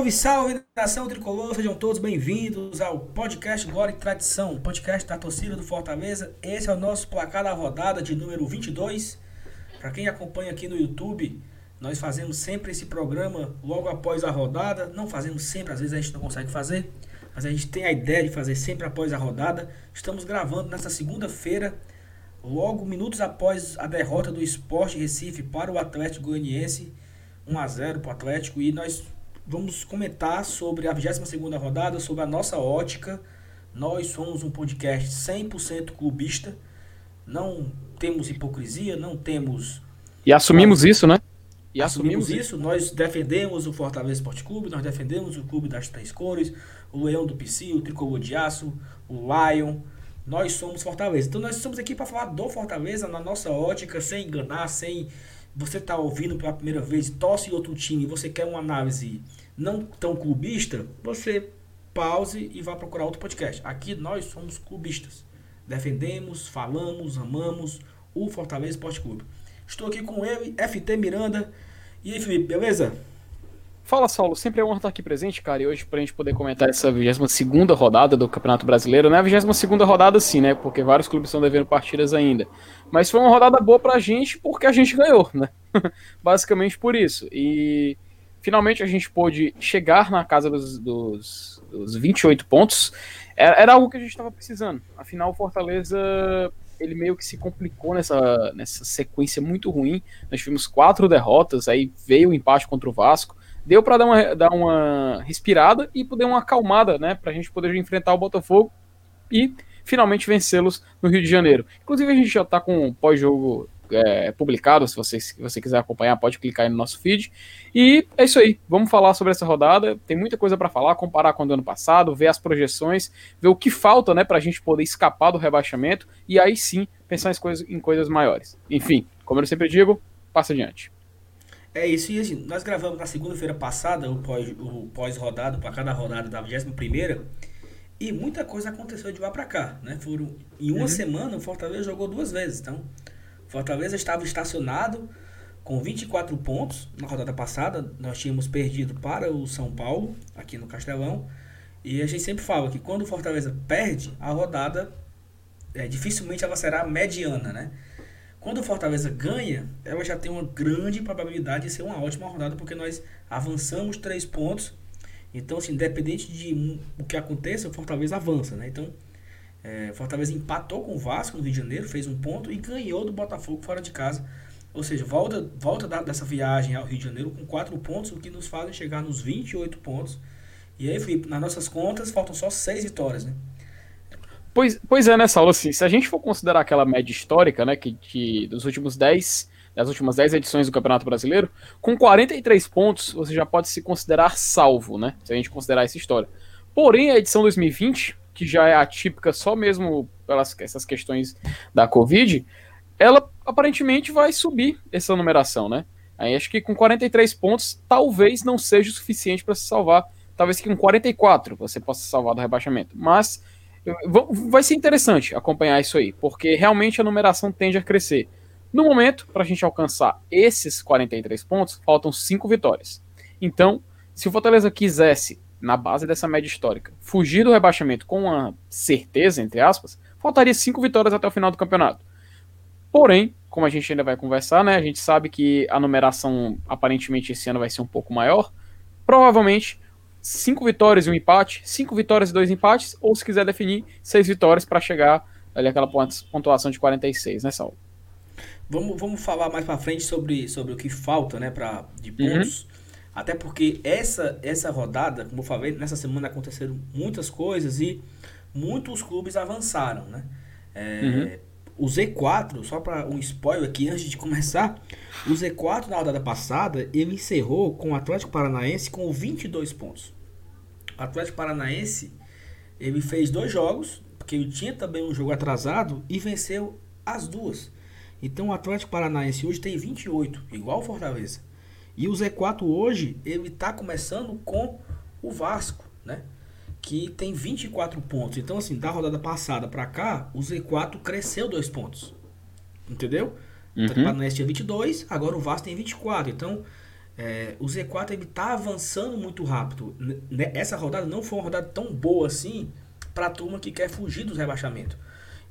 Salve, salve, nação tricolor, sejam todos bem-vindos ao podcast Glória e Tradição, podcast da torcida do Fortaleza. Esse é o nosso placar da rodada de número 22. Para quem acompanha aqui no YouTube, nós fazemos sempre esse programa logo após a rodada. Não fazemos sempre, às vezes a gente não consegue fazer, mas a gente tem a ideia de fazer sempre após a rodada. Estamos gravando nesta segunda-feira, logo minutos após a derrota do Esporte Recife para o Atlético Goianiense, 1 a 0 para o Atlético, e nós vamos comentar sobre a 22ª rodada, sobre a nossa ótica. Nós somos um podcast 100% clubista. Não temos hipocrisia, não temos... E assumimos isso, né? E assumimos, assumimos isso. Nós defendemos o Fortaleza Esporte Clube, nós defendemos o Clube das Três Cores, o Leão do Pici, o Tricolor de Aço, o Lion. Nós somos Fortaleza. Então nós estamos aqui para falar do Fortaleza na nossa ótica, sem enganar, sem você estar tá ouvindo pela primeira vez, torce outro time, você quer uma análise não tão clubista, você pause e vá procurar outro podcast. Aqui nós somos clubistas. Defendemos, falamos, amamos o Fortaleza Esporte Clube. Estou aqui com ele, FT Miranda. E aí, Felipe, beleza? Fala, Saulo. Sempre é honra estar aqui presente, cara. E hoje, pra gente poder comentar essa 22 rodada do Campeonato Brasileiro. Não é a 22 rodada, sim, né? Porque vários clubes estão devendo partidas ainda. Mas foi uma rodada boa pra gente porque a gente ganhou, né? Basicamente por isso. E finalmente a gente pôde chegar na casa dos, dos, dos 28 pontos. Era, era, algo que a gente estava precisando. Afinal, o Fortaleza ele meio que se complicou nessa, nessa sequência muito ruim. Nós tivemos quatro derrotas, aí veio o empate contra o Vasco. Deu para dar uma, dar uma respirada e poder uma acalmada, né? Para a gente poder enfrentar o Botafogo e finalmente vencê-los no Rio de Janeiro. Inclusive, a gente já está com pós-jogo é, publicado. Se você, se você quiser acompanhar, pode clicar aí no nosso feed. E é isso aí. Vamos falar sobre essa rodada. Tem muita coisa para falar, comparar com o do ano passado, ver as projeções, ver o que falta né, para a gente poder escapar do rebaixamento e aí sim pensar em coisas, em coisas maiores. Enfim, como eu sempre digo, passa adiante. É isso, e assim, nós gravamos na segunda-feira passada o pós-rodado, pós para cada rodada da 21 primeira e muita coisa aconteceu de lá para cá, né? Foram, em uma uhum. semana o Fortaleza jogou duas vezes, então Fortaleza estava estacionado com 24 pontos na rodada passada. Nós tínhamos perdido para o São Paulo, aqui no Castelão. E a gente sempre fala que quando o Fortaleza perde, a rodada é, dificilmente ela será mediana, né? Quando o Fortaleza ganha, ela já tem uma grande probabilidade de ser uma ótima rodada, porque nós avançamos três pontos. Então, assim, independente de o que aconteça, o Fortaleza avança, né? Então, é, Fortaleza empatou com o Vasco no Rio de Janeiro, fez um ponto e ganhou do Botafogo fora de casa. Ou seja, volta, volta da, dessa viagem ao Rio de Janeiro com quatro pontos, o que nos faz chegar nos 28 pontos. E aí, Felipe, nas nossas contas, faltam só seis vitórias, né? Pois, pois é, né, Saulo? Assim, se a gente for considerar aquela média histórica, né, que, dos últimos 10, das últimas 10 edições do Campeonato Brasileiro, com 43 pontos, você já pode se considerar salvo, né? Se a gente considerar essa história. Porém, a edição 2020 que já é atípica só mesmo pelas essas questões da Covid, ela aparentemente vai subir essa numeração, né? Aí acho que com 43 pontos talvez não seja o suficiente para se salvar. Talvez que com 44 você possa salvar do rebaixamento. Mas vai ser interessante acompanhar isso aí, porque realmente a numeração tende a crescer. No momento, para a gente alcançar esses 43 pontos, faltam 5 vitórias. Então, se o Fortaleza quisesse na base dessa média histórica, fugir do rebaixamento com uma certeza, entre aspas, faltaria cinco vitórias até o final do campeonato. Porém, como a gente ainda vai conversar, né, a gente sabe que a numeração aparentemente esse ano vai ser um pouco maior. Provavelmente cinco vitórias e um empate, cinco vitórias e dois empates, ou se quiser definir, seis vitórias para chegar ali aquela pontuação de 46, né, Saulo? Vamos, vamos falar mais para frente sobre, sobre o que falta, né, para de pontos. Uhum. Até porque essa, essa rodada, como eu falei, nessa semana aconteceram muitas coisas e muitos clubes avançaram, né? É, uhum. O Z4, só para um spoiler aqui antes de começar, o Z4 na rodada passada, ele encerrou com o Atlético Paranaense com 22 pontos. O Atlético Paranaense, ele fez dois jogos, porque ele tinha também um jogo atrasado e venceu as duas. Então o Atlético Paranaense hoje tem 28, igual o Fortaleza. E o Z4 hoje, ele está começando com o Vasco, né? Que tem 24 pontos. Então, assim, da rodada passada para cá, o Z4 cresceu dois pontos. Entendeu? Uhum. O Paranaense tinha 22, agora o Vasco tem 24. Então, é, o Z4 ele tá avançando muito rápido. Essa rodada não foi uma rodada tão boa assim para a turma que quer fugir dos rebaixamentos.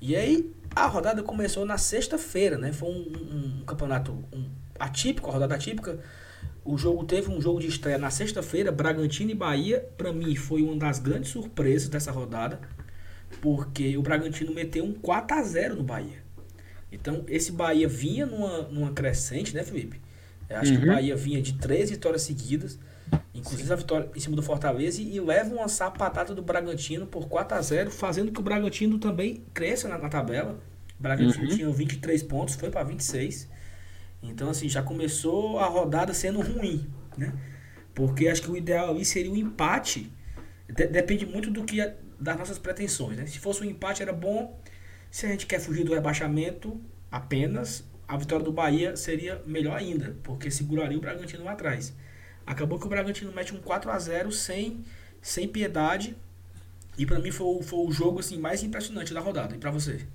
E aí a rodada começou na sexta-feira, né? Foi um, um, um campeonato um, atípico, a rodada atípica. O jogo teve um jogo de estreia na sexta-feira, Bragantino e Bahia. Para mim foi uma das grandes surpresas dessa rodada, porque o Bragantino meteu um 4 a 0 no Bahia. Então esse Bahia vinha numa, numa crescente, né, Felipe? Eu acho uhum. que o uhum. Bahia vinha de três vitórias seguidas, inclusive Sim. a vitória em cima do Fortaleza, e leva uma sapatada do Bragantino por 4 a 0 fazendo que o Bragantino também cresça na, na tabela. O Bragantino uhum. tinha 23 pontos, foi para 26. Então, assim, já começou a rodada sendo ruim, né? Porque acho que o ideal ali seria o um empate. De depende muito do que das nossas pretensões, né? Se fosse um empate era bom. Se a gente quer fugir do rebaixamento apenas, a vitória do Bahia seria melhor ainda, porque seguraria o Bragantino lá atrás. Acabou que o Bragantino mete um 4 a 0 sem, sem piedade. E para mim foi, foi o jogo assim mais impressionante da rodada. E para você?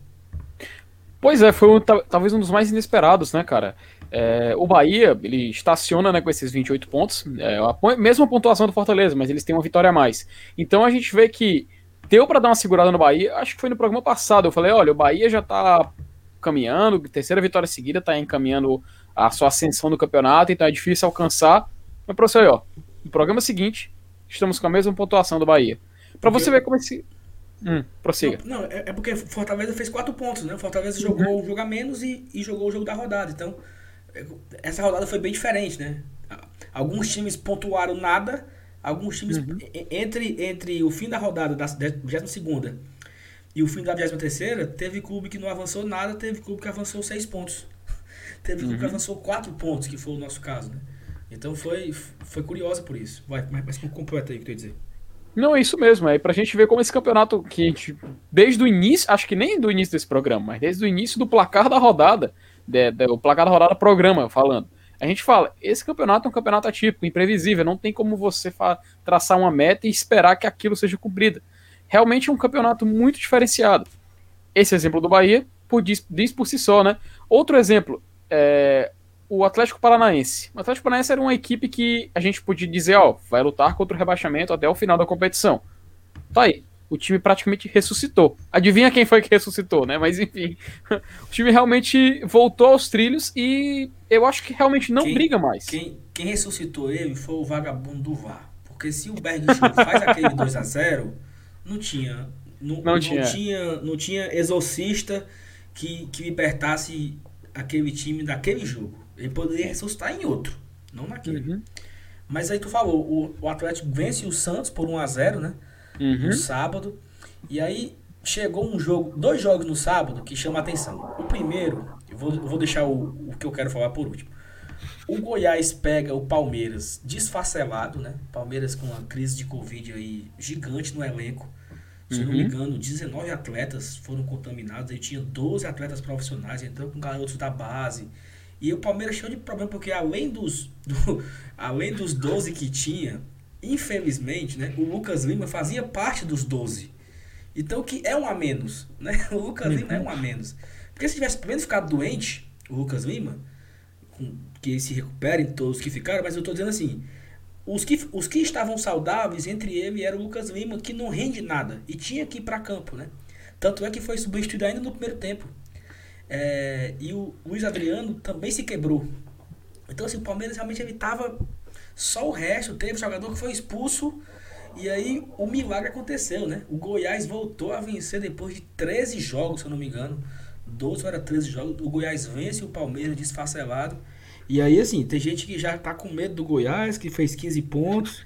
Pois é, foi talvez um dos mais inesperados, né, cara? É, o Bahia, ele estaciona né, com esses 28 pontos, é, a mesma pontuação do Fortaleza, mas eles têm uma vitória a mais. Então a gente vê que deu para dar uma segurada no Bahia, acho que foi no programa passado, eu falei, olha, o Bahia já tá caminhando, terceira vitória seguida, está encaminhando a sua ascensão no campeonato, então é difícil alcançar. Mas, professor, ó, no programa seguinte, estamos com a mesma pontuação do Bahia. Para você ver como esse. Hum, prossiga. Não, não é, é, porque Fortaleza fez quatro pontos, né? Fortaleza uhum. jogou o jogo a menos e, e jogou o jogo da rodada. Então, é, essa rodada foi bem diferente, né? Alguns times pontuaram nada, alguns times uhum. entre, entre o fim da rodada da 22 segunda e o fim da 23 teve clube que não avançou nada, teve clube que avançou 6 pontos. teve clube uhum. que avançou 4 pontos, que foi o nosso caso, né? Então foi, foi curiosa por isso. Vai, mas, mas completa aí o que tu ia dizer. Não, é isso mesmo. É pra gente ver como esse campeonato, que a gente, desde o início, acho que nem do início desse programa, mas desde o início do placar da rodada, de, de, o placar da rodada programa falando, a gente fala, esse campeonato é um campeonato atípico, imprevisível, não tem como você traçar uma meta e esperar que aquilo seja cumprido realmente é um campeonato muito diferenciado. Esse exemplo do Bahia diz, diz, por si só, né? Outro exemplo, é, o Atlético Paranaense. O Atlético Paranaense era uma equipe que a gente podia dizer, ó, vai lutar contra o rebaixamento até o final da competição. Tá aí. O time praticamente ressuscitou. Adivinha quem foi que ressuscitou, né? Mas enfim, o time realmente voltou aos trilhos e eu acho que realmente não quem, briga mais. Quem, quem ressuscitou ele foi o vagabundo do VAR. Porque se o Berg faz aquele 2 a 0 não tinha. Não, não, não tinha. tinha. Não tinha exorcista que, que libertasse aquele time daquele jogo. Ele poderia ressuscitar em outro, não naquele. Uhum. Mas aí tu falou, o, o Atlético vence o Santos por 1 a 0 né? Uhum. No sábado. E aí chegou um jogo, dois jogos no sábado que chamam a atenção. O primeiro, eu vou, eu vou deixar o, o que eu quero falar por último. O Goiás pega o Palmeiras desfacelado, né? Palmeiras com uma crise de Covid aí gigante no elenco. Se uhum. não me uhum. engano, 19 atletas foram contaminados. Aí tinha 12 atletas profissionais, então com garotos da base. E o Palmeiras cheio de problema, porque além dos, do, além dos 12 que tinha, infelizmente, né? O Lucas Lima fazia parte dos 12. Então que é um a menos, né? O Lucas. Lima é um a menos. Porque se tivesse pelo menos ficado doente, o Lucas Lima, com que se recuperem todos que ficaram, mas eu estou dizendo assim, os que, os que estavam saudáveis, entre ele era o Lucas Lima, que não rende nada e tinha que ir para campo, né? Tanto é que foi substituído ainda no primeiro tempo. É, e o Luiz Adriano também se quebrou. Então, assim, o Palmeiras realmente evitava só o resto. Teve jogador que foi expulso e aí o milagre aconteceu, né? O Goiás voltou a vencer depois de 13 jogos, se eu não me engano. 12 ou era 13 jogos. O Goiás vence o Palmeiras desfacelado. E aí, assim, tem gente que já tá com medo do Goiás, que fez 15 pontos.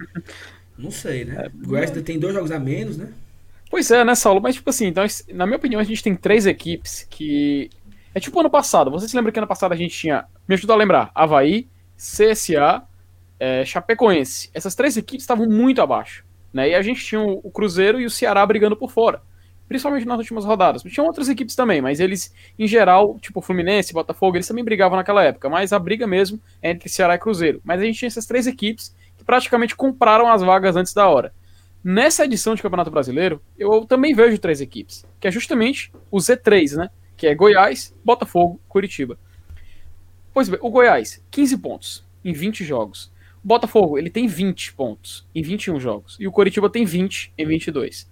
Não sei, né? É, o Goiás tem dois jogos a menos, né? Pois é, né, Saulo? Mas, tipo assim, então, na minha opinião, a gente tem três equipes que. É tipo ano passado. Você se lembra que ano passado a gente tinha. Me ajuda a lembrar: Havaí, CSA, é, Chapecoense. Essas três equipes estavam muito abaixo. Né? E a gente tinha o Cruzeiro e o Ceará brigando por fora principalmente nas últimas rodadas. Tinham outras equipes também, mas eles, em geral, tipo Fluminense, Botafogo, eles também brigavam naquela época, mas a briga mesmo é entre Ceará e Cruzeiro. Mas a gente tinha essas três equipes que praticamente compraram as vagas antes da hora. Nessa edição de Campeonato Brasileiro, eu também vejo três equipes, que é justamente o Z3, né? Que é Goiás, Botafogo, Curitiba. Pois bem, o Goiás, 15 pontos em 20 jogos. Botafogo, ele tem 20 pontos em 21 jogos. E o Coritiba tem 20 em 22.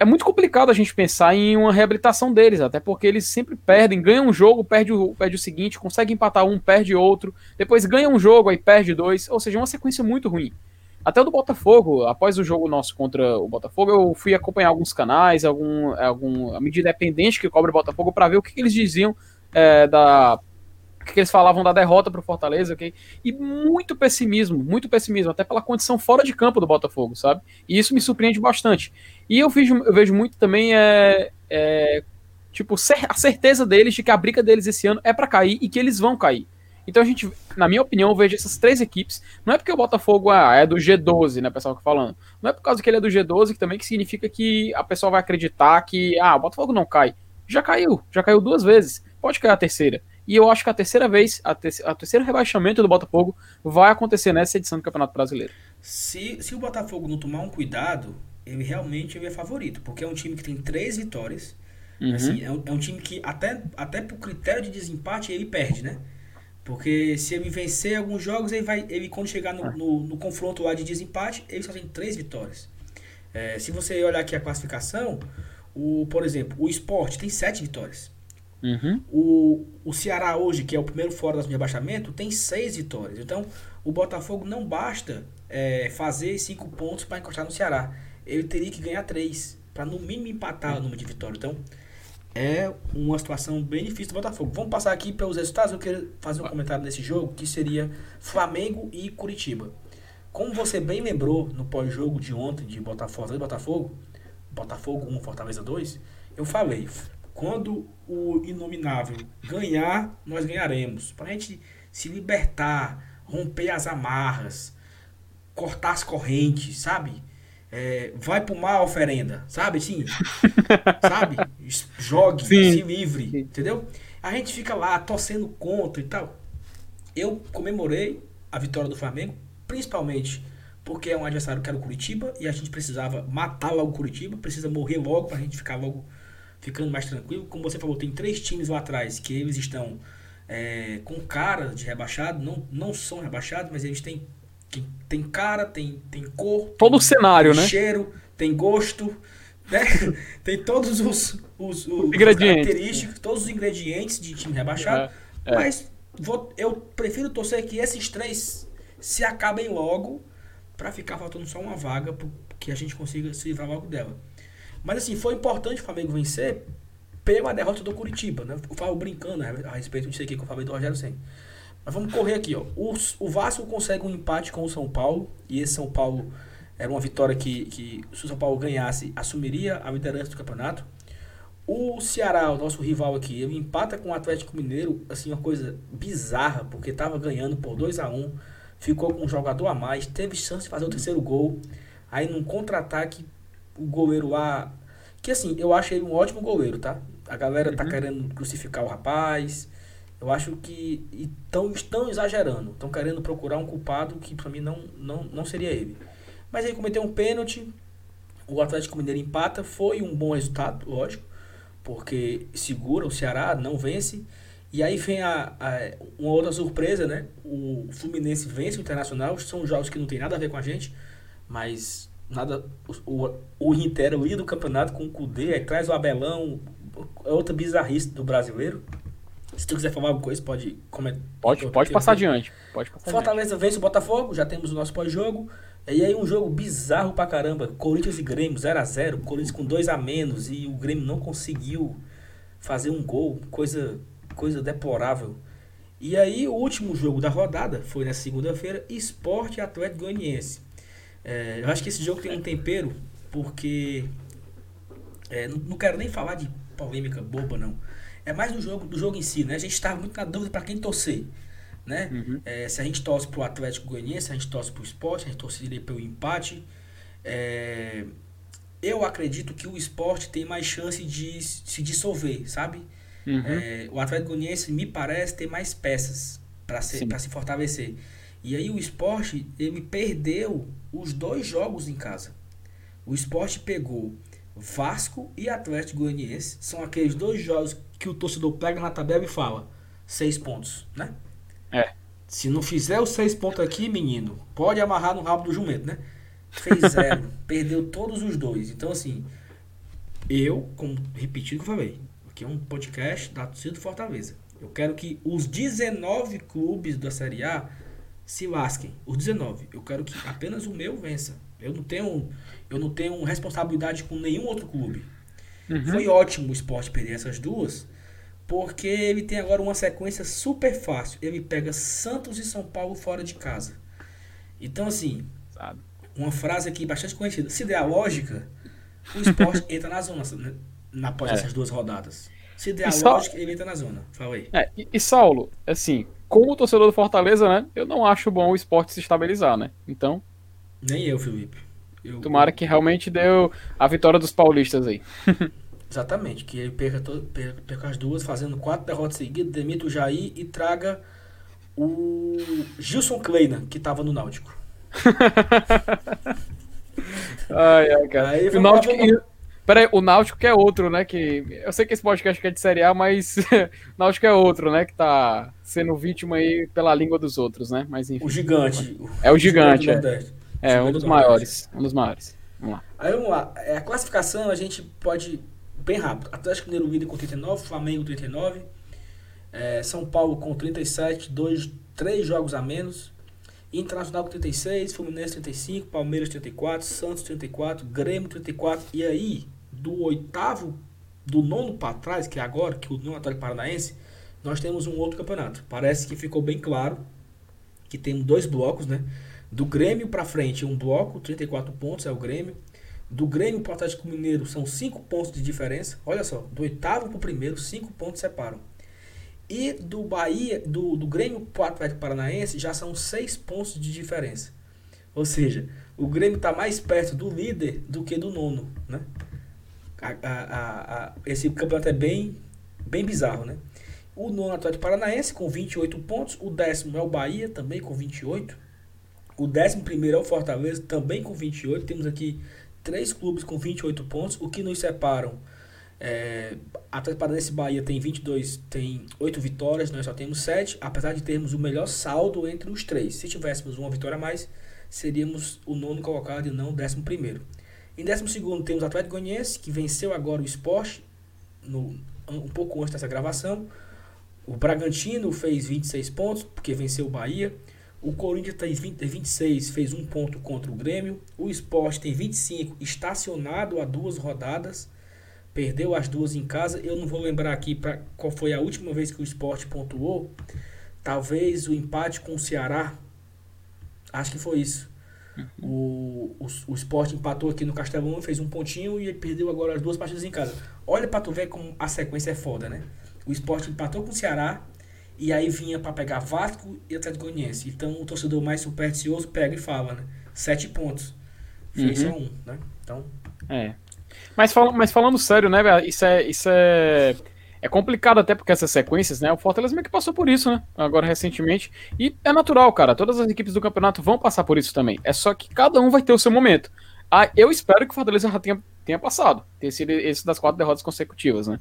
É muito complicado a gente pensar em uma reabilitação deles, até porque eles sempre perdem, ganham um jogo, perde o, perde o seguinte, consegue empatar um, perde outro, depois ganha um jogo, aí perde dois, ou seja, uma sequência muito ruim. Até o do Botafogo, após o jogo nosso contra o Botafogo, eu fui acompanhar alguns canais, algum, algum a mídia independente que cobre o Botafogo para ver o que, que eles diziam é, da que eles falavam da derrota para o Fortaleza, ok? E muito pessimismo, muito pessimismo, até pela condição fora de campo do Botafogo, sabe? E isso me surpreende bastante. E eu vejo, eu vejo muito também é, é tipo a certeza deles de que a briga deles esse ano é para cair e que eles vão cair. Então a gente, na minha opinião, eu vejo essas três equipes. Não é porque o Botafogo ah, é do G12, né, pessoal que falando. Não é por causa que ele é do G12 que também que significa que a pessoa vai acreditar que ah, o Botafogo não cai. Já caiu, já caiu duas vezes. Pode cair a terceira. E eu acho que a terceira vez, a, te a terceiro rebaixamento do Botafogo vai acontecer nessa edição do Campeonato Brasileiro. Se, se o Botafogo não tomar um cuidado, ele realmente ele é favorito, porque é um time que tem três vitórias. Uhum. Assim, é, um, é um time que até, até por critério de desempate ele perde, né? Porque se ele vencer alguns jogos, ele vai. Ele, quando chegar no, no, no confronto lá de desempate, ele só tem três vitórias. É, se você olhar aqui a classificação, o, por exemplo, o esporte tem sete vitórias. Uhum. O, o Ceará hoje, que é o primeiro fora da zona de rebaixamento, tem seis vitórias. Então, o Botafogo não basta é, fazer cinco pontos para encostar no Ceará. Ele teria que ganhar três, para no mínimo empatar o número de vitórias. Então, é uma situação bem difícil do Botafogo. Vamos passar aqui pelos resultados. Eu quero fazer um comentário nesse jogo, que seria Flamengo e Curitiba. Como você bem lembrou no pós-jogo de ontem de Botafogo e Botafogo, Botafogo 1, Fortaleza 2, eu falei, quando o inominável ganhar, nós ganharemos. Para a gente se libertar, romper as amarras, cortar as correntes, sabe? É, vai pro mar oferenda, sabe? Sim. sabe? Jogue, Sim. se livre, Sim. entendeu? A gente fica lá torcendo contra e tal. Eu comemorei a vitória do Flamengo, principalmente porque é um adversário que era o Curitiba e a gente precisava matar logo o Curitiba, precisa morrer logo pra gente ficar logo ficando mais tranquilo. Como você falou, tem três times lá atrás que eles estão é, com cara de rebaixado, não, não são rebaixados, mas eles têm, tem, tem cara, tem, tem cor. Todo o cenário, tem né? cheiro, tem gosto, né? tem todos os, os, os característicos, todos os ingredientes de time rebaixado. É, é. Mas vou, eu prefiro torcer que esses três se acabem logo para ficar faltando só uma vaga que a gente consiga se livrar logo dela. Mas assim, foi importante o Flamengo vencer pela derrota do Curitiba, né? Eu falo brincando a respeito disso aqui que eu falei do Rogério Senna. Mas vamos correr aqui, ó. O, o Vasco consegue um empate com o São Paulo, e esse São Paulo era uma vitória que, que se o São Paulo ganhasse, assumiria a liderança do campeonato. O Ceará, o nosso rival aqui, ele empata com o Atlético Mineiro, assim, uma coisa bizarra, porque estava ganhando por 2 a 1 um, ficou com um jogador a mais, teve chance de fazer o terceiro gol. Aí num contra-ataque o goleiro lá. Que assim, eu acho ele um ótimo goleiro, tá? A galera tá uhum. tá querendo crucificar o rapaz. Eu acho que tão, estão exagerando. Estão querendo procurar um culpado que pra mim não, não, não seria ele. Mas ele cometeu um pênalti. O Atlético Mineiro empata. Foi um bom resultado, lógico. Porque segura o Ceará, não vence. E aí vem a, a, uma outra surpresa, né? O Fluminense vence o Internacional. São jogos que não tem nada a ver com a gente. Mas nada o, o Inter o do campeonato com o Cudê, aí traz o Abelão, é outra bizarrice do brasileiro. Se tu quiser falar alguma coisa, pode comentar. Pode, pode passar adiante. Pode passar Fortaleza adiante. vence o Botafogo, já temos o nosso pós-jogo. E aí um jogo bizarro pra caramba. Corinthians e Grêmio 0 a 0 Corinthians com dois a menos e o Grêmio não conseguiu fazer um gol. Coisa, coisa deplorável. E aí o último jogo da rodada foi na segunda-feira, Esporte Atlético Goianiense. É, eu acho que esse jogo tem um tempero, porque. É, não, não, quero nem falar de polêmica boba, não. É mais do jogo, do jogo em si, né? A gente estava muito na dúvida para quem torcer. Né? Uhum. É, se a gente torce pro Atlético Goianiense, se a gente torce pro esporte, a gente torceria pelo empate. É, eu acredito que o esporte tem mais chance de se dissolver, sabe? Uhum. É, o Atlético Goianiense me parece ter mais peças para se, se fortalecer. E aí o esporte, ele perdeu os dois jogos em casa. O esporte pegou Vasco e Atlético Goianiense. São aqueles dois jogos que o torcedor pega na tabela e fala: seis pontos, né? É. Se não fizer os seis pontos aqui, menino, pode amarrar no rabo do jumento, né? Fez zero, perdeu todos os dois. Então, assim, eu, como repetido que eu falei, aqui é um podcast da torcida do Fortaleza. Eu quero que os 19 clubes da Série A se lasquem. Os 19. Eu quero que apenas o meu vença. Eu não tenho, eu não tenho responsabilidade com nenhum outro clube. Uhum. Foi ótimo o esporte perder essas duas, porque ele tem agora uma sequência super fácil. Ele pega Santos e São Paulo fora de casa. Então, assim, Sabe. uma frase aqui bastante conhecida. Se der a lógica, o esporte entra na zona né, após é. essas duas rodadas. Se der a e lógica, ele entra na zona. Fala aí. É, e, e, Saulo, assim, como torcedor do Fortaleza, né? Eu não acho bom o esporte se estabilizar, né? Então. Nem eu, Felipe. Eu, tomara que realmente deu a vitória dos paulistas aí. Exatamente, que ele perca, todo, perca, perca as duas, fazendo quatro derrotas seguidas, demita o Jair e traga o Gilson Kleina, que estava no Náutico. ai, ai, cara. Aí, o Náutico, lá, Peraí, o Náutico que é outro, né? Que, eu sei que esse podcast é de Série A, mas o Náutico é outro, né? Que tá sendo vítima aí pela língua dos outros, né? Mas enfim. O gigante. É o gigante, gigante é. É, um dos maiores. Um dos maiores. Vamos lá. Aí vamos lá. É, a classificação a gente pode bem rápido. Atlético Mineiro líder com 39, Flamengo 39, é, São Paulo com 37, dois, três jogos a menos. Internacional com 36, Fluminense 35, Palmeiras 34, Santos 34, Grêmio 34. E aí, do oitavo, do nono para trás, que é agora, que é o nono Atlético Paranaense, nós temos um outro campeonato. Parece que ficou bem claro que temos dois blocos, né? Do Grêmio para frente, um bloco, 34 pontos é o Grêmio. Do Grêmio para o Atlético Mineiro são 5 pontos de diferença. Olha só, do oitavo para o primeiro, 5 pontos separam. E do Bahia, do, do Grêmio para o Atlético Paranaense já são 6 pontos de diferença. Ou seja, o Grêmio está mais perto do líder do que do nono, né? A, a, a, esse campeonato é bem, bem bizarro, né? O nono Atlético Paranaense com 28 pontos, o décimo é o Bahia também com 28, o décimo primeiro é o Fortaleza também com 28, temos aqui três clubes com 28 pontos, o que nos separam é, Atlético Paranaense Bahia tem 22, tem 8 vitórias, nós só temos 7, apesar de termos o melhor saldo entre os três. Se tivéssemos uma vitória a mais, seríamos o nono colocado e não o décimo primeiro. Em décimo segundo temos o Atlético Goianiense, que venceu agora o Sport, no, um pouco antes dessa gravação. O Bragantino fez 26 pontos, porque venceu o Bahia. O Corinthians tem 20, 26, fez um ponto contra o Grêmio. O Sport tem 25, estacionado a duas rodadas. Perdeu as duas em casa. Eu não vou lembrar aqui pra, qual foi a última vez que o Sport pontuou. Talvez o empate com o Ceará. Acho que foi isso. O, o, o Sport empatou aqui no Castelão, fez um pontinho e perdeu agora as duas partidas em casa. Olha pra tu ver como a sequência é foda, né? O Sport empatou com o Ceará e aí vinha para pegar Vasco e Atlético Goianiense. Então o torcedor mais supersticioso pega e fala, né? Sete pontos. Fez uhum. só um, né? Então. É. Mas, fal mas falando sério, né, Isso é. Isso é é complicado até porque essas sequências, né? O Fortaleza meio que passou por isso, né? Agora recentemente. E é natural, cara. Todas as equipes do campeonato vão passar por isso também. É só que cada um vai ter o seu momento. Ah, eu espero que o Fortaleza já tenha, tenha passado. Ter sido esse das quatro derrotas consecutivas, né?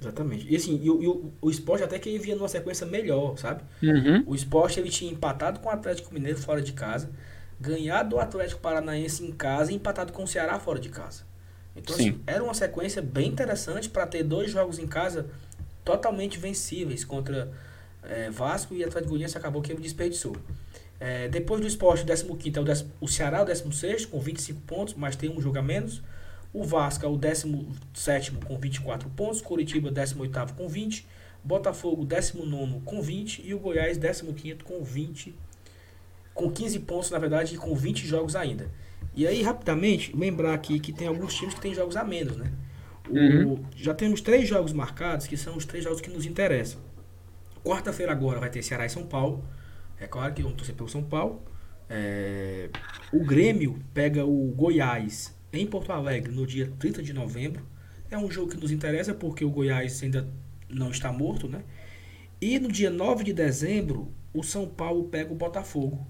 Exatamente. E assim, e, o, o esporte até que ele vinha numa sequência melhor, sabe? Uhum. O esporte ele tinha empatado com o Atlético Mineiro fora de casa, ganhado do Atlético Paranaense em casa e empatado com o Ceará fora de casa. Então, Sim. assim, era uma sequência bem interessante para ter dois jogos em casa totalmente vencíveis contra é, Vasco e Atlético Goianiense acabou que ele desperdiçou. É, depois do esporte, o 15 é o, décimo, o Ceará, o 16 com 25 pontos, mas tem um jogo a menos. O Vasco é o 17 com 24 pontos, Curitiba 18 com 20, Botafogo 19 com 20 e o Goiás 15 com 20 com 15 pontos, na verdade, e com 20 jogos ainda. E aí, rapidamente, lembrar aqui que tem alguns times que tem jogos a menos, né? O, uhum. Já temos três jogos marcados, que são os três jogos que nos interessam. Quarta-feira agora vai ter Ceará e São Paulo. É claro que vamos torcer pelo São Paulo. É... O Grêmio pega o Goiás em Porto Alegre no dia 30 de novembro. É um jogo que nos interessa porque o Goiás ainda não está morto, né? E no dia 9 de dezembro, o São Paulo pega o Botafogo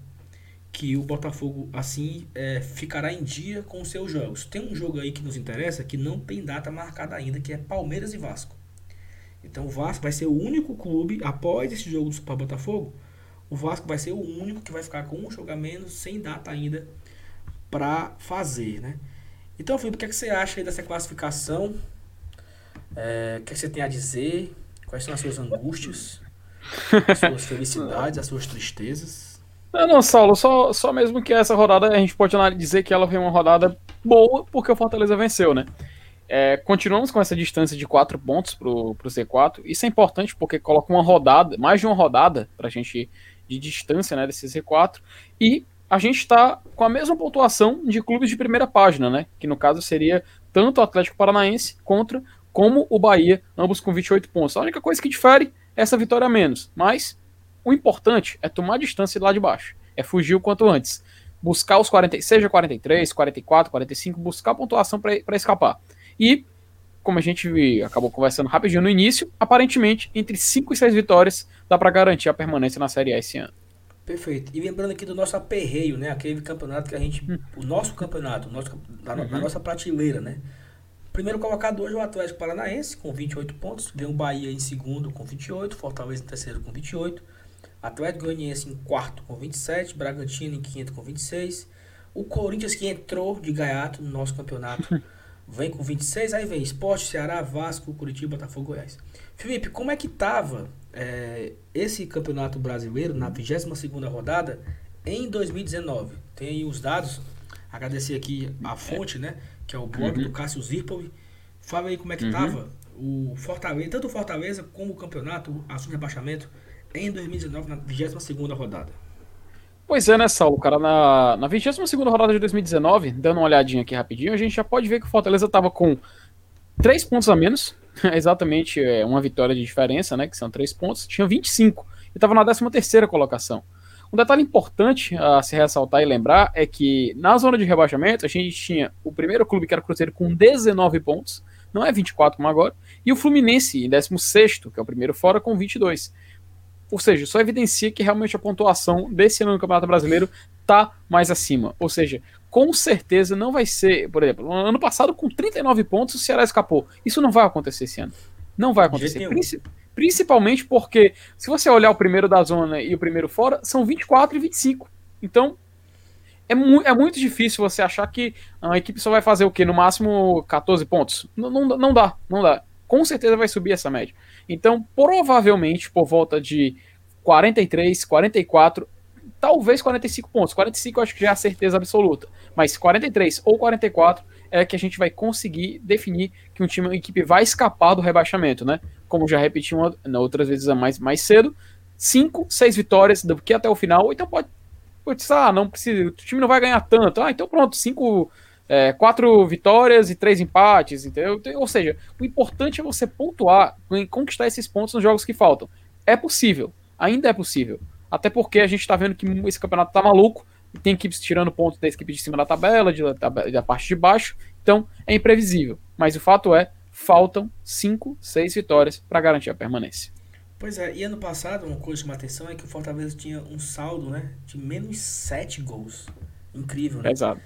que o Botafogo assim é, ficará em dia com seus jogos. Tem um jogo aí que nos interessa que não tem data marcada ainda, que é Palmeiras e Vasco. Então o Vasco vai ser o único clube, após esse jogo do Super Botafogo, o Vasco vai ser o único que vai ficar com um jogo a menos, sem data ainda para fazer, né? Então, Felipe, o que, é que você acha aí dessa classificação? É, o que, é que você tem a dizer? Quais são as suas angústias? As suas felicidades, as suas tristezas? Não, não, Saulo, só, só mesmo que essa rodada a gente pode dizer que ela foi uma rodada boa porque o Fortaleza venceu, né? É, continuamos com essa distância de 4 pontos pro, pro Z4. Isso é importante porque coloca uma rodada, mais de uma rodada pra gente de distância né, desse Z4. E a gente está com a mesma pontuação de clubes de primeira página, né? Que no caso seria tanto o Atlético Paranaense contra como o Bahia, ambos com 28 pontos. A única coisa que difere é essa vitória a menos. Mas o importante é tomar distância lá de baixo. É fugir o quanto antes. Buscar os 40, seja 43, 44, 45, buscar pontuação para escapar. E, como a gente acabou conversando rapidinho no início, aparentemente, entre 5 e 6 vitórias dá para garantir a permanência na Série A esse ano. Perfeito. E lembrando aqui do nosso aperreio, né? Aquele campeonato que a gente. Hum. O nosso campeonato, o nosso, da, uhum. da, nossa prateleira, né? Primeiro colocado hoje é o Atlético Paranaense, com 28 pontos. Vem o Bahia em segundo, com 28. Fortaleza em terceiro, com 28. Atlético Goianiense em quarto, com 27. Bragantino em quinto, com 26. O Corinthians, que entrou de gaiato no nosso campeonato. Vem com 26, aí vem Esporte, Ceará, Vasco, Curitiba, Botafogo, Goiás. Felipe, como é que tava é, esse campeonato brasileiro na 22 rodada em 2019? Tem aí os dados, agradecer aqui a fonte, né? Que é o blog uhum. do Cássio Zirpov. Fala aí como é que uhum. tava o Fortaleza, tanto o Fortaleza como o campeonato, assunto rebaixamento, em 2019, na 22 rodada. Pois é, né, Saulo, cara, na, na 22 rodada de 2019, dando uma olhadinha aqui rapidinho, a gente já pode ver que o Fortaleza tava com 3 pontos a menos, exatamente é, uma vitória de diferença, né, que são 3 pontos, tinha 25, e tava na 13 terceira colocação. Um detalhe importante a se ressaltar e lembrar é que na zona de rebaixamento a gente tinha o primeiro clube que era o Cruzeiro com 19 pontos, não é 24 como agora, e o Fluminense em 16 que é o primeiro fora, com 22. Ou seja, só evidencia que realmente a pontuação desse ano no Campeonato Brasileiro tá mais acima. Ou seja, com certeza não vai ser, por exemplo, no ano passado com 39 pontos o Ceará escapou. Isso não vai acontecer esse ano. Não vai acontecer. Princi principalmente porque se você olhar o primeiro da zona e o primeiro fora, são 24 e 25. Então, é, mu é muito difícil você achar que a equipe só vai fazer o quê? No máximo 14 pontos. Não, não dá, não dá. Com certeza vai subir essa média. Então, provavelmente, por volta de 43, 44, talvez 45 pontos. 45 eu acho que já é a certeza absoluta. Mas 43 ou 44 é que a gente vai conseguir definir que um time, uma equipe vai escapar do rebaixamento, né? Como já repeti uma, outras vezes mais, mais cedo. 5, 6 vitórias do que até o final. Então pode, pode ah, não precisa, o time não vai ganhar tanto. Ah, então pronto, 5 é, quatro vitórias e três empates, entendeu? Ou seja, o importante é você pontuar e conquistar esses pontos nos jogos que faltam. É possível, ainda é possível. Até porque a gente tá vendo que esse campeonato tá maluco, tem equipes tirando pontos da equipe de cima da tabela, de, da, da parte de baixo, então é imprevisível. Mas o fato é, faltam cinco, seis vitórias para garantir a permanência. Pois é, e ano passado, uma coisa que chama atenção é que o Fortaleza tinha um saldo né, de menos sete gols. Incrível, né? Exato.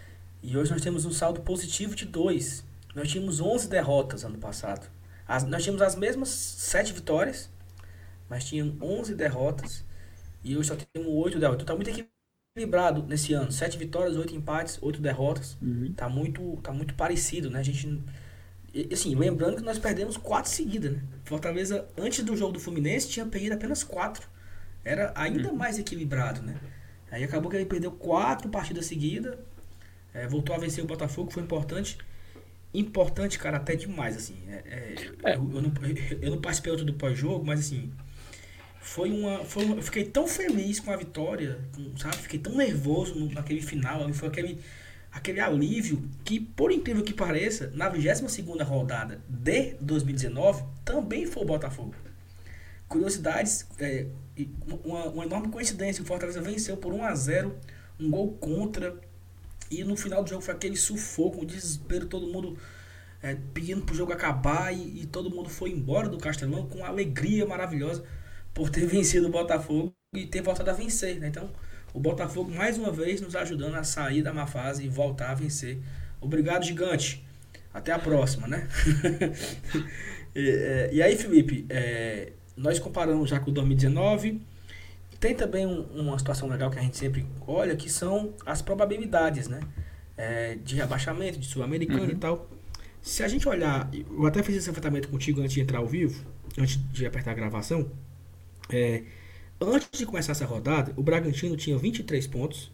E hoje nós temos um saldo positivo de 2. Nós tínhamos 11 derrotas ano passado. As, nós tínhamos as mesmas 7 vitórias, mas tínhamos 11 derrotas. E hoje só temos 8 derrotas. Então tá muito equilibrado nesse ano. 7 vitórias, 8 empates, 8 derrotas. Uhum. Tá, muito, tá muito parecido, né? A gente. Assim, lembrando que nós perdemos 4 seguidas, né? Fortaleza, antes do jogo do Fluminense, tinha perdido apenas 4. Era ainda uhum. mais equilibrado, né? Aí acabou que ele perdeu 4 partidas seguidas é, voltou a vencer o Botafogo, foi importante. Importante, cara, até demais, assim. É, é, é. Eu, eu, não, eu não participei outro do pós-jogo, mas assim. Foi uma, foi uma. Eu fiquei tão feliz com a vitória, sabe? Fiquei tão nervoso no, naquele final. Foi aquele, aquele alívio que, por incrível que pareça, na 22 rodada de 2019, também foi o Botafogo. Curiosidades, é, uma, uma enorme coincidência: o Fortaleza venceu por 1 a 0 um gol contra e no final do jogo foi aquele sufoco, um desespero, todo mundo é, pedindo pro jogo acabar e, e, todo mundo foi embora do Castelão com alegria maravilhosa por ter vencido o Botafogo e ter voltado a vencer. Né? Então, o Botafogo mais uma vez nos ajudando a sair da má fase e voltar a vencer. Obrigado, gigante. Até a próxima, né? e, é, e, aí, Felipe, é, nós comparamos já com o 2019 tem também um, uma situação legal que a gente sempre olha, que são as probabilidades, né? É, de rebaixamento, de sul-americano uhum. e tal. Se a gente olhar, eu até fiz esse levantamento contigo antes de entrar ao vivo, antes de apertar a gravação. É, antes de começar essa rodada, o Bragantino tinha 23 pontos,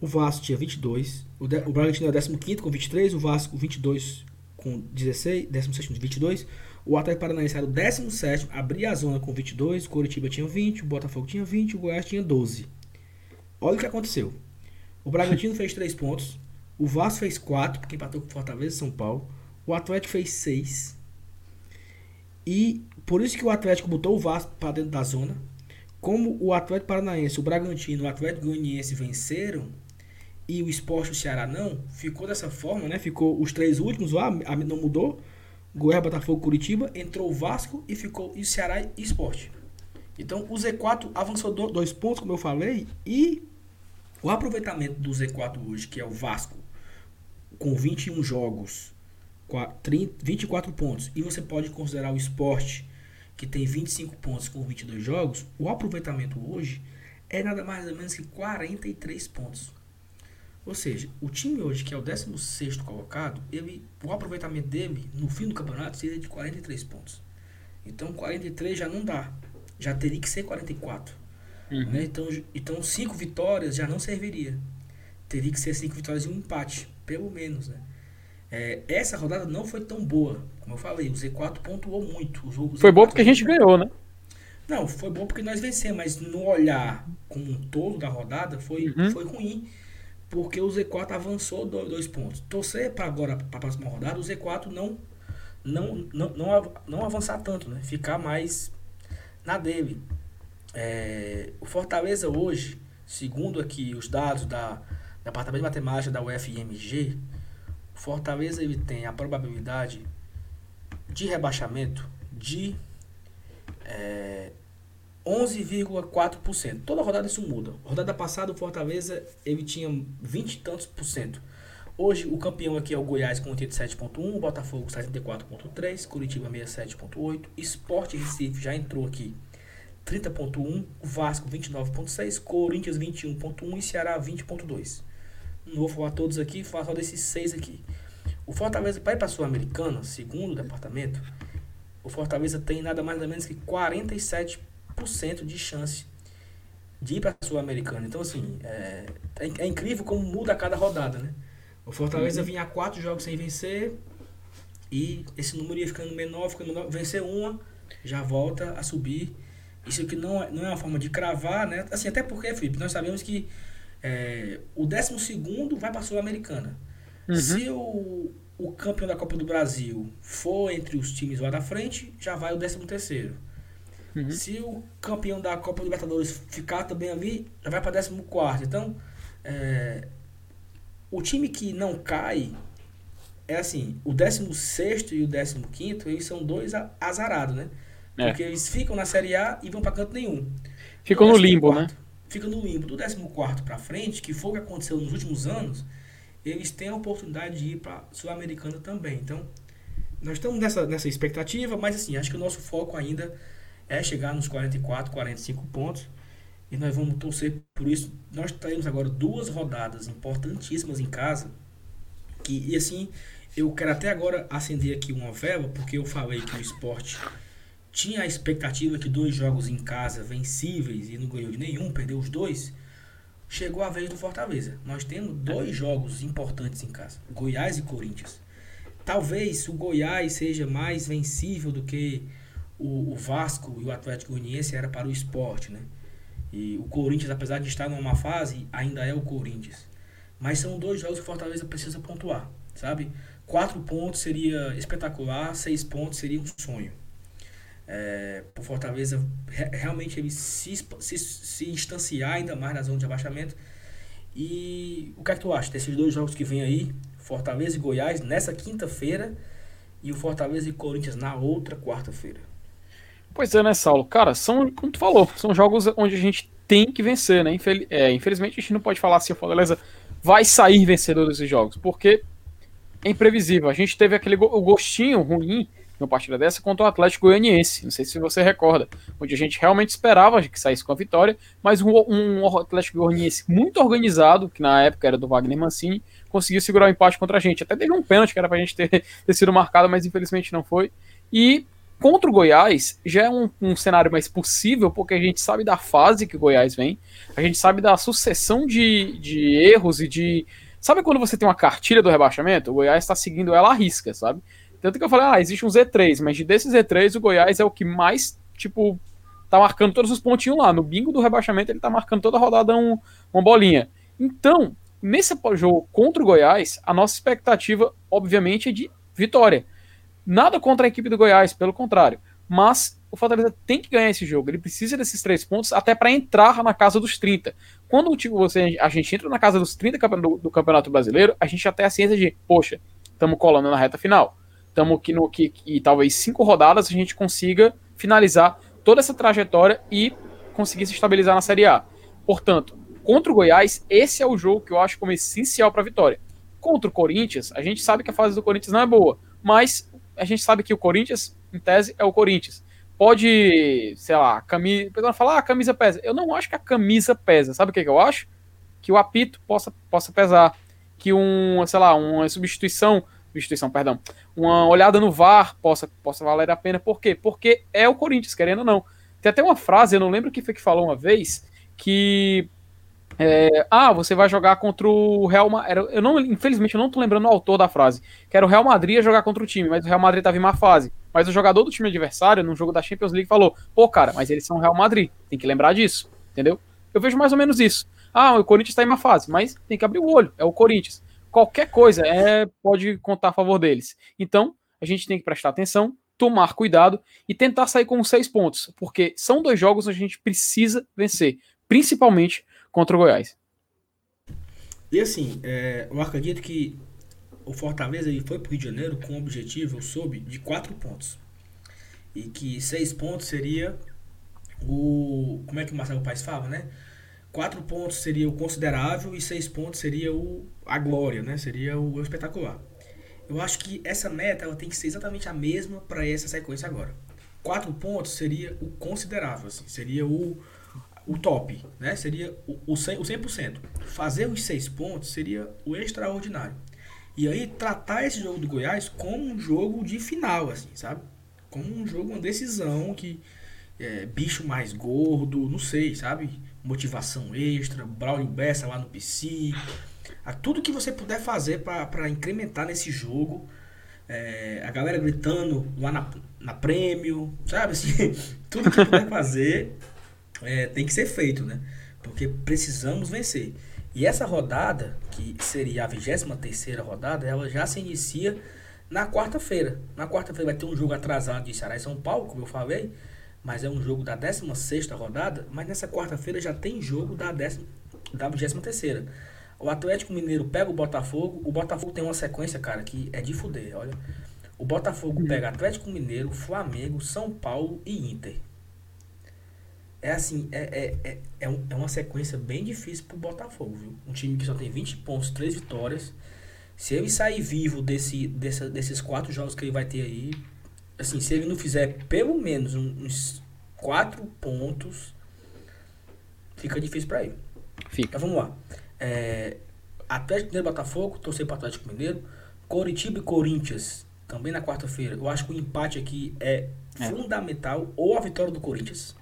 o Vasco tinha 22, o, de, o Bragantino é o 15 com 23, o Vasco 22 com 16, 16 com 22, o Atlético Paranaense era o 17, abria a zona com 22, o Coritiba tinha 20, o Botafogo tinha 20, o Goiás tinha 12. Olha o que aconteceu. O Bragantino fez 3 pontos, o Vasco fez 4, porque empatou com Fortaleza e São Paulo. O Atlético fez 6. E por isso que o Atlético botou o Vasco para dentro da zona. Como o Atlético Paranaense, o Bragantino o Atlético Goianiense venceram e o Esporte o Ceará não, ficou dessa forma, né? Ficou os três últimos lá, não mudou. Goiás, Botafogo, Curitiba, entrou o Vasco e ficou o Ceará e Esporte. Então o Z4 avançou dois pontos, como eu falei, e o aproveitamento do Z4 hoje, que é o Vasco, com 21 jogos, 30, 24 pontos, e você pode considerar o esporte, que tem 25 pontos com 22 jogos, o aproveitamento hoje é nada mais ou menos que 43 pontos. Ou seja, o time hoje, que é o 16 colocado, ele, o aproveitamento dele no fim do campeonato seria de 43 pontos. Então 43 já não dá. Já teria que ser 44. Uhum. Né? Então, então cinco vitórias já não serviria. Teria que ser cinco vitórias e um empate, pelo menos. Né? É, essa rodada não foi tão boa. Como eu falei, o Z4 pontuou muito. O Z4 foi bom porque a gente ganhou, né? Não, foi bom porque nós vencemos, mas no olhar como um todo da rodada foi, uhum. foi ruim. Porque o Z4 avançou dois, pontos. Torcer para agora, para a próxima rodada, o Z4 não, não, não, não, não avançar tanto, né? Ficar mais na dele. É, o Fortaleza hoje, segundo aqui os dados da Departamento de Matemática da UFMG, Fortaleza ele tem a probabilidade de rebaixamento de é, 11,4%. Toda rodada isso muda. Rodada passada o Fortaleza ele tinha 20 e tantos por cento. Hoje o campeão aqui é o Goiás com 87,1, Botafogo 74,3, Curitiba 67,8, Esporte Recife já entrou aqui 30,1, Vasco 29,6, Corinthians 21,1 e Ceará 20,2. Não vou falar todos aqui, falar só desses seis aqui. O Fortaleza, para ir para a Sul-Americana, segundo o departamento, o Fortaleza tem nada mais ou menos que 47% de chance de ir para a Sul-Americana. Então, assim, é, é, é, incrível como muda a cada rodada, né? O Fortaleza uhum. vinha a quatro jogos sem vencer e esse número ia ficando menor, ficando menor. Vencer uma, já volta a subir. Isso aqui não é, não é uma forma de cravar, né? Assim, até porque, Felipe, nós sabemos que é, o 12 vai para a Sul-Americana. Uhum. Se o, o campeão da Copa do Brasil for entre os times lá da frente, já vai o 13 uhum. Se o campeão da Copa do Libertadores ficar também ali, já vai para 14 Então, é, o time que não cai é assim, o 16 e o 15 eles são dois azarados, né? É. Porque eles ficam na Série A e vão para canto nenhum. Ficam no limbo, né? fica no limbo do 14 para frente, que foi o que aconteceu nos últimos anos, eles têm a oportunidade de ir para Sul-Americana também. Então, nós estamos nessa, nessa expectativa, mas assim, acho que o nosso foco ainda é chegar nos 44, 45 pontos. E nós vamos torcer por isso. Nós teremos agora duas rodadas importantíssimas em casa. Que, e assim, eu quero até agora acender aqui uma vela, porque eu falei que o esporte tinha a expectativa que dois jogos em casa vencíveis e não ganhou de nenhum, perdeu os dois. Chegou a vez do Fortaleza. Nós temos dois jogos importantes em casa: Goiás e Corinthians. Talvez o Goiás seja mais vencível do que o, o Vasco e o Atlético Goianiense era para o esporte, né? E o Corinthians, apesar de estar numa fase, ainda é o Corinthians. Mas são dois jogos que o Fortaleza precisa pontuar, sabe? Quatro pontos seria espetacular, seis pontos seria um sonho é, o Fortaleza realmente ele se, se, se instanciar ainda mais na zona de abaixamento. E o que é que tu acha desses dois jogos que vem aí? Fortaleza e Goiás nessa quinta-feira e o Fortaleza e Corinthians na outra quarta-feira. Pois é, né, Saulo? Cara, são, como tu falou, são jogos onde a gente tem que vencer, né? É, infelizmente a gente não pode falar se o Fortaleza vai sair vencedor desses jogos, porque é imprevisível. A gente teve aquele go o gostinho ruim uma partida dessa contra o Atlético Goianiense. Não sei se você recorda, onde a gente realmente esperava que saísse com a vitória, mas um, um Atlético Goianiense muito organizado, que na época era do Wagner Mancini, conseguiu segurar o empate contra a gente. Até teve um pênalti que era pra gente ter, ter sido marcado, mas infelizmente não foi. E contra o Goiás já é um, um, cenário mais possível, porque a gente sabe da fase que o Goiás vem, a gente sabe da sucessão de, de erros e de. Sabe quando você tem uma cartilha do rebaixamento? O Goiás está seguindo ela à risca, sabe? Tanto que eu falei, ah, existe um Z3, mas desses Z3 o Goiás é o que mais, tipo, tá marcando todos os pontinhos lá. No bingo do rebaixamento ele tá marcando toda a rodada um, uma bolinha. Então, nesse jogo contra o Goiás, a nossa expectativa, obviamente, é de vitória. Nada contra a equipe do Goiás, pelo contrário. Mas o Fortaleza tem que ganhar esse jogo. Ele precisa desses três pontos até para entrar na casa dos 30. Quando tipo, você, a gente entra na casa dos 30 do, do Campeonato Brasileiro, a gente já tem a ciência de, poxa, estamos colando na reta final estamos aqui no que, que talvez cinco rodadas a gente consiga finalizar toda essa trajetória e conseguir se estabilizar na Série A. Portanto, contra o Goiás, esse é o jogo que eu acho como essencial para a vitória. Contra o Corinthians, a gente sabe que a fase do Corinthians não é boa, mas a gente sabe que o Corinthians, em tese, é o Corinthians. Pode, sei lá, camisa. Pessoal falar, ah, a camisa pesa. Eu não acho que a camisa pesa. Sabe o que, que eu acho? Que o apito possa, possa pesar. Que um, sei lá, uma substituição substituição, perdão, uma olhada no VAR possa, possa valer a pena. Por quê? Porque é o Corinthians, querendo ou não. Tem até uma frase, eu não lembro quem foi que falou uma vez, que é, ah, você vai jogar contra o Real Madrid. Eu não, infelizmente, eu não tô lembrando o autor da frase. Que era o Real Madrid a jogar contra o time, mas o Real Madrid tava em má fase. Mas o jogador do time adversário, num jogo da Champions League, falou: pô, cara, mas eles são o Real Madrid. Tem que lembrar disso, entendeu? Eu vejo mais ou menos isso. Ah, o Corinthians tá em má fase, mas tem que abrir o olho. É o Corinthians qualquer coisa é, pode contar a favor deles. Então, a gente tem que prestar atenção, tomar cuidado e tentar sair com seis pontos, porque são dois jogos onde a gente precisa vencer, principalmente contra o Goiás. E assim, é, eu acredito que o Fortaleza ele foi para o Rio de Janeiro com o objetivo, eu soube, de quatro pontos. E que seis pontos seria o. Como é que o Marcelo Paes fala, né? Quatro pontos seria o considerável e seis pontos seria o, a glória, né? Seria o, espetacular. Eu acho que essa meta ela tem que ser exatamente a mesma para essa sequência agora. Quatro pontos seria o considerável, assim, seria o, o top, né? Seria o, o, 100%, o 100%. Fazer os seis pontos seria o extraordinário. E aí tratar esse jogo do Goiás como um jogo de final, assim, sabe? Como um jogo, uma decisão que é, bicho mais gordo, não sei, sabe? motivação extra, Braulio Bessa lá no PC, a tudo que você puder fazer para incrementar nesse jogo. É, a galera gritando lá na, na prêmio, sabe? Assim, tudo que puder fazer é, tem que ser feito, né? Porque precisamos vencer. E essa rodada, que seria a 23 rodada, ela já se inicia na quarta-feira. Na quarta-feira vai ter um jogo atrasado de Ceará e São Paulo, como eu falei mas é um jogo da 16 rodada, mas nessa quarta-feira já tem jogo da, décima, da 23 O Atlético Mineiro pega o Botafogo, o Botafogo tem uma sequência, cara, que é de fuder, olha. O Botafogo pega Atlético Mineiro, Flamengo, São Paulo e Inter. É assim, é, é, é, é, um, é uma sequência bem difícil pro Botafogo, viu? Um time que só tem 20 pontos, 3 vitórias. Se ele sair vivo desse, desse, desses quatro jogos que ele vai ter aí, assim, se ele não fizer pelo menos uns quatro pontos, fica difícil para ele. Fica. Então vamos lá. É, Atlético Mineiro Botafogo, torcer para Atlético Mineiro. Coritiba e Corinthians, também na quarta-feira. Eu acho que o empate aqui é, é. fundamental, ou a vitória do Corinthians.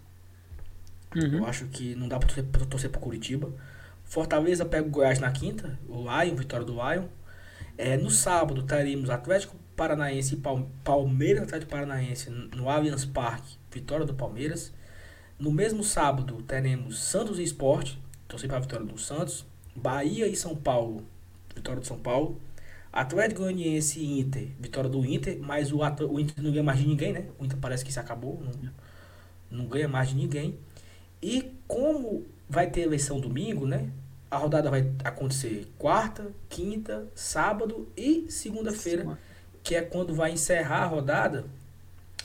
Uhum. Eu acho que não dá para torcer, pra torcer pro Curitiba. Fortaleza pega o Goiás na quinta, o Lion, vitória do Lion. É, no sábado teremos Atlético Paranaense e Palmeiras Atlético Paranaense no Allianz Parque, vitória do Palmeiras. No mesmo sábado teremos Santos e Esporte, torcer para vitória do Santos. Bahia e São Paulo, vitória do São Paulo. Atlético Goianiense e Inter, vitória do Inter, mas o, o Inter não ganha mais de ninguém, né? O Inter parece que se acabou, não, não ganha mais de ninguém. E como vai ter eleição domingo, né? A rodada vai acontecer quarta, quinta, sábado e segunda-feira que é quando vai encerrar a rodada.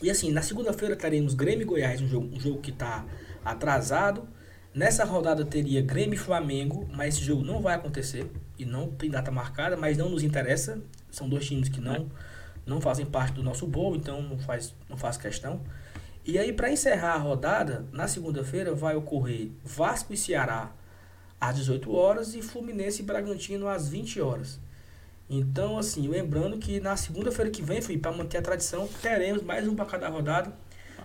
E assim, na segunda-feira teremos Grêmio e Goiás, um jogo, um jogo que está atrasado. Nessa rodada teria Grêmio e Flamengo, mas esse jogo não vai acontecer e não tem data marcada, mas não nos interessa. São dois times que não não fazem parte do nosso bolo, então não faz, não faz questão. E aí, para encerrar a rodada, na segunda-feira vai ocorrer Vasco e Ceará às 18 horas e Fluminense e Bragantino às 20 horas. Então, assim, lembrando que na segunda-feira que vem, para manter a tradição, teremos mais um para cada rodada.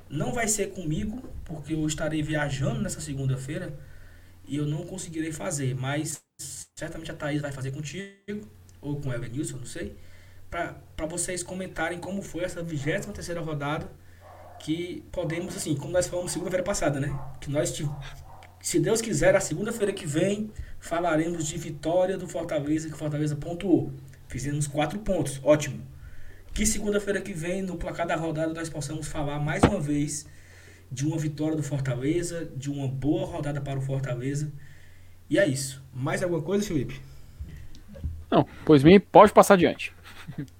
Não vai ser comigo, porque eu estarei viajando nessa segunda-feira e eu não conseguirei fazer, mas certamente a Thaís vai fazer contigo, ou com o Evanilson, não sei, para vocês comentarem como foi essa 23 terceira rodada, que podemos, assim, como nós falamos segunda-feira passada, né? Que nós, se Deus quiser, a segunda-feira que vem, falaremos de vitória do Fortaleza, que o Fortaleza pontuou. Fizemos quatro pontos, ótimo. Que segunda-feira que vem, no placar da rodada, nós possamos falar mais uma vez de uma vitória do Fortaleza, de uma boa rodada para o Fortaleza. E é isso. Mais alguma coisa, Felipe? Não, pois bem, pode passar adiante.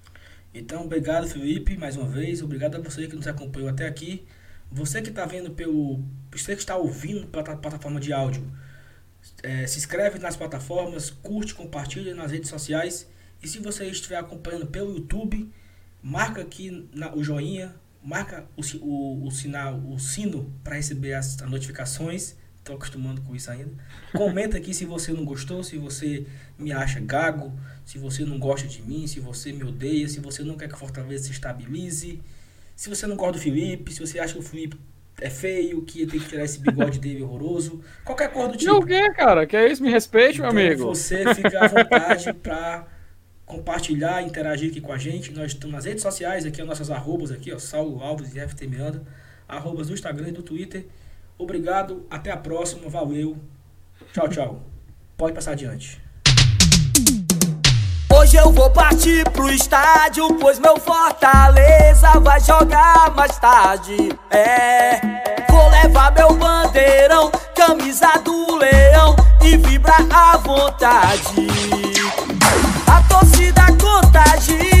Então, obrigado, Felipe, mais uma vez. Obrigado a você que nos acompanhou até aqui. Você que está vendo pelo. Você que está ouvindo pela plataforma de áudio, é, se inscreve nas plataformas, curte, compartilha nas redes sociais. E se você estiver acompanhando pelo YouTube, marca aqui na, o joinha, marca o, o, o sinal, o sino para receber as, as notificações. Estou acostumando com isso ainda. Comenta aqui se você não gostou, se você me acha gago, se você não gosta de mim, se você me odeia, se você não quer que Fortaleza se estabilize, se você não gosta do Felipe, se você acha que o Felipe é feio, que tem que tirar esse bigode dele horroroso, qualquer cor do tipo. Não, que, cara? Que é isso? Me respeite, então, meu amigo. Você fica à vontade para compartilhar, interagir aqui com a gente. Nós estamos nas redes sociais, aqui, as nossas arrobas aqui, ó, Saulo Alves e FT Miranda, arrobas do Instagram e do Twitter. Obrigado, até a próxima, valeu. Tchau, tchau. Pode passar adiante. Hoje eu vou partir pro estádio, pois meu Fortaleza vai jogar mais tarde. É, vou levar meu bandeirão, camisa do leão e vibrar à vontade. A torcida contagia,